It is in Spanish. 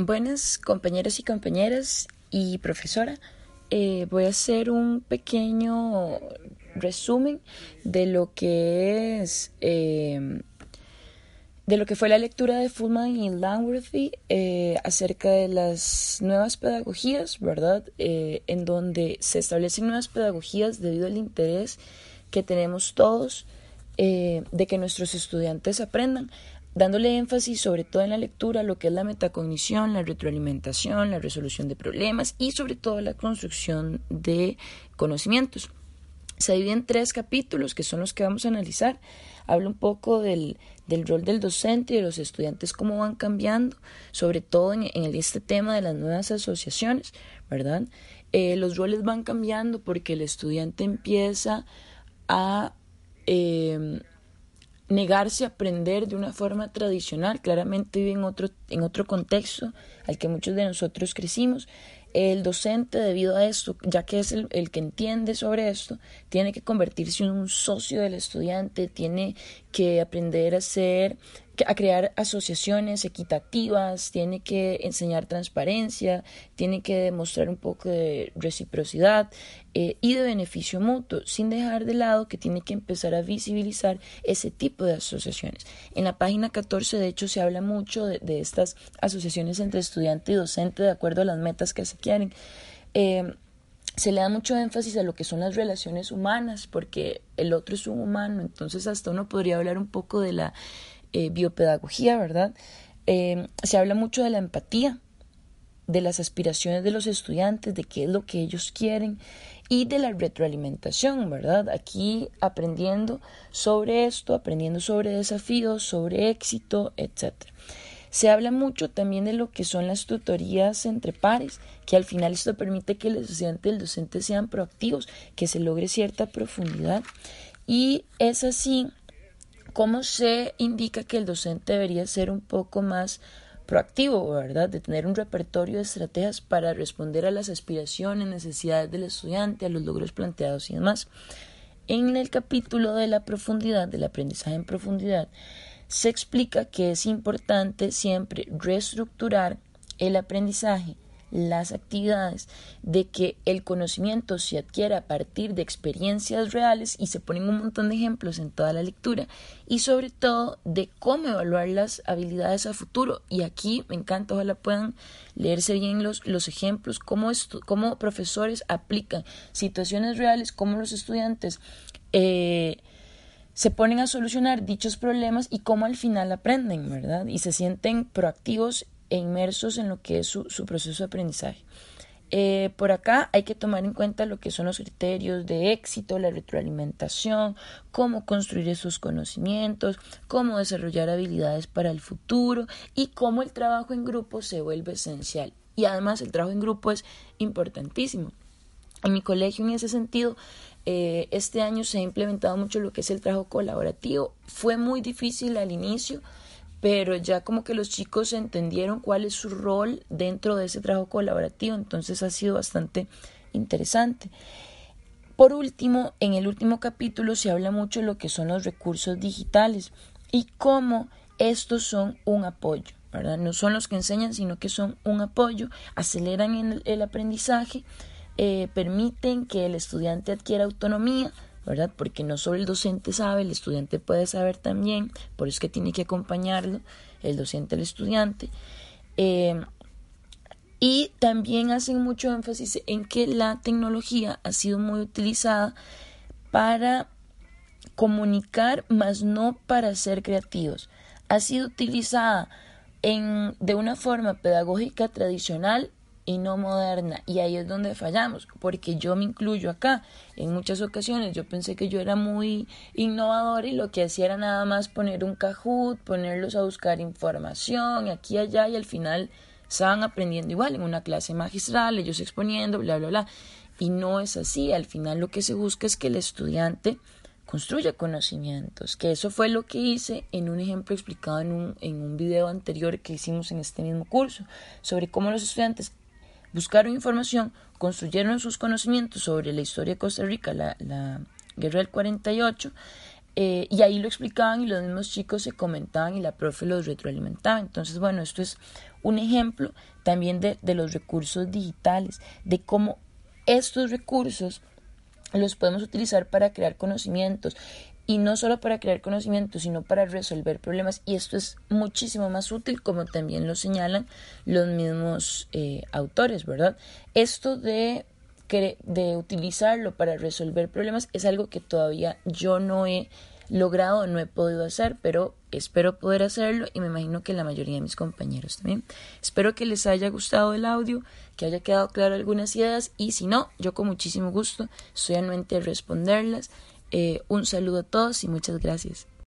Buenas compañeros y compañeras y profesora. Eh, voy a hacer un pequeño resumen de lo que es eh, de lo que fue la lectura de Fullman y Langworthy eh, acerca de las nuevas pedagogías, ¿verdad? en donde se establecen nuevas pedagogías debido al interés que tenemos todos de que nuestros estudiantes aprendan dándole énfasis sobre todo en la lectura, lo que es la metacognición, la retroalimentación, la resolución de problemas y sobre todo la construcción de conocimientos. Se divide en tres capítulos que son los que vamos a analizar. Habla un poco del, rol del docente y de los estudiantes, cómo van cambiando, sobre todo en, este tema de las nuevas asociaciones, ¿verdad? Eh, los roles van cambiando porque el estudiante empieza a eh, negarse a aprender de una forma tradicional, claramente vive en otro, en otro contexto al que muchos de nosotros crecimos. El docente, debido a esto, ya que es el, el, que entiende sobre esto, tiene que convertirse en un socio del estudiante, tiene que aprender a ser a crear asociaciones equitativas, tiene que enseñar transparencia, tiene que demostrar un poco de reciprocidad eh, y de beneficio mutuo, sin dejar de lado que tiene que empezar a visibilizar ese tipo de asociaciones. En la página 14, de hecho, se habla mucho de, estas asociaciones entre estudiante y docente de acuerdo a las metas que se quieren. Eh, se le da mucho énfasis a lo que son las relaciones humanas, porque el otro es un humano, entonces hasta uno podría hablar un poco de la eh, biopedagogía, ¿verdad? Eh, se habla mucho de la empatía, de las aspiraciones de los estudiantes, de qué es lo que ellos quieren y de la retroalimentación, ¿verdad? Aquí aprendiendo sobre esto, aprendiendo sobre desafíos, sobre éxito, etc. Se habla mucho también de lo que son las tutorías entre pares, que al final esto permite que el estudiante y el docente sean proactivos, que se logre cierta profundidad. Y es así ¿Cómo se indica que el docente debería ser un poco más proactivo, ¿verdad? De tener un repertorio de estrategias para responder a las aspiraciones, necesidades del estudiante, a los logros planteados y demás. En el capítulo de la profundidad, del aprendizaje en profundidad, se explica que es importante siempre reestructurar el aprendizaje las actividades, de que el conocimiento se adquiere a partir de experiencias reales y se ponen un montón de ejemplos en toda la lectura y sobre todo de cómo evaluar las habilidades a futuro y aquí me encanta, ojalá puedan leerse bien los, los ejemplos, cómo, cómo profesores aplican situaciones reales, cómo los estudiantes eh, se ponen a solucionar dichos problemas y cómo al final aprenden, ¿verdad? Y se sienten proactivos e inmersos en lo que es su, proceso de aprendizaje. Eh, por acá hay que tomar en cuenta lo que son los criterios de éxito, la retroalimentación, cómo construir esos conocimientos, cómo desarrollar habilidades para el futuro y cómo el trabajo en grupo se vuelve esencial. Y además el trabajo en grupo es importantísimo. En mi colegio, en ese sentido, eh, este año se ha implementado mucho lo que es el trabajo colaborativo. Fue muy difícil al inicio, pero ya como que los chicos entendieron cuál es su rol dentro de ese trabajo colaborativo, entonces ha sido bastante interesante. Por último, en el último capítulo se habla mucho de lo que son los recursos digitales y cómo estos son un apoyo, ¿verdad? No son los que enseñan, sino que son un apoyo, aceleran el, aprendizaje, eh, permiten que el estudiante adquiera autonomía, ¿verdad? Porque no solo el docente sabe, el estudiante puede saber también, por eso es que tiene que acompañarlo el docente al estudiante. Eh, y también hacen mucho énfasis en que la tecnología ha sido muy utilizada para comunicar, más no para ser creativos. Ha sido utilizada en, de una forma pedagógica tradicional y no moderna. Y ahí es donde fallamos, porque yo me incluyo acá. En muchas ocasiones yo pensé que yo era muy innovador y lo que hacía era nada más poner un Kahoot, ponerlos a buscar información aquí y allá y al final estaban aprendiendo igual en una clase magistral, ellos exponiendo, bla, bla, bla. Y no es así. Al final lo que se busca es que el estudiante construya conocimientos, que eso fue lo que hice en un ejemplo explicado en un, en un video anterior que hicimos en este mismo curso, sobre cómo los estudiantes buscaron información, construyeron sus conocimientos sobre la historia de Costa Rica, la, guerra del 48, Eh, y ahí lo explicaban y los mismos chicos se comentaban y la profe los retroalimentaba. Entonces, bueno, esto es un ejemplo también de, de los recursos digitales, de cómo estos recursos los podemos utilizar para crear conocimientos y no solo para crear conocimientos, sino para resolver problemas. Y esto es muchísimo más útil, como también lo señalan los mismos eh, autores, ¿verdad? Esto de, de utilizarlo para resolver problemas es algo que todavía yo no he logrado, no he podido hacer, pero espero poder hacerlo y me imagino que la mayoría de mis compañeros también. Espero que les haya gustado el audio, que haya quedado claro algunas ideas y si no, yo con muchísimo gusto estoy anuente a responderlas. Eh, un saludo a todos y muchas gracias.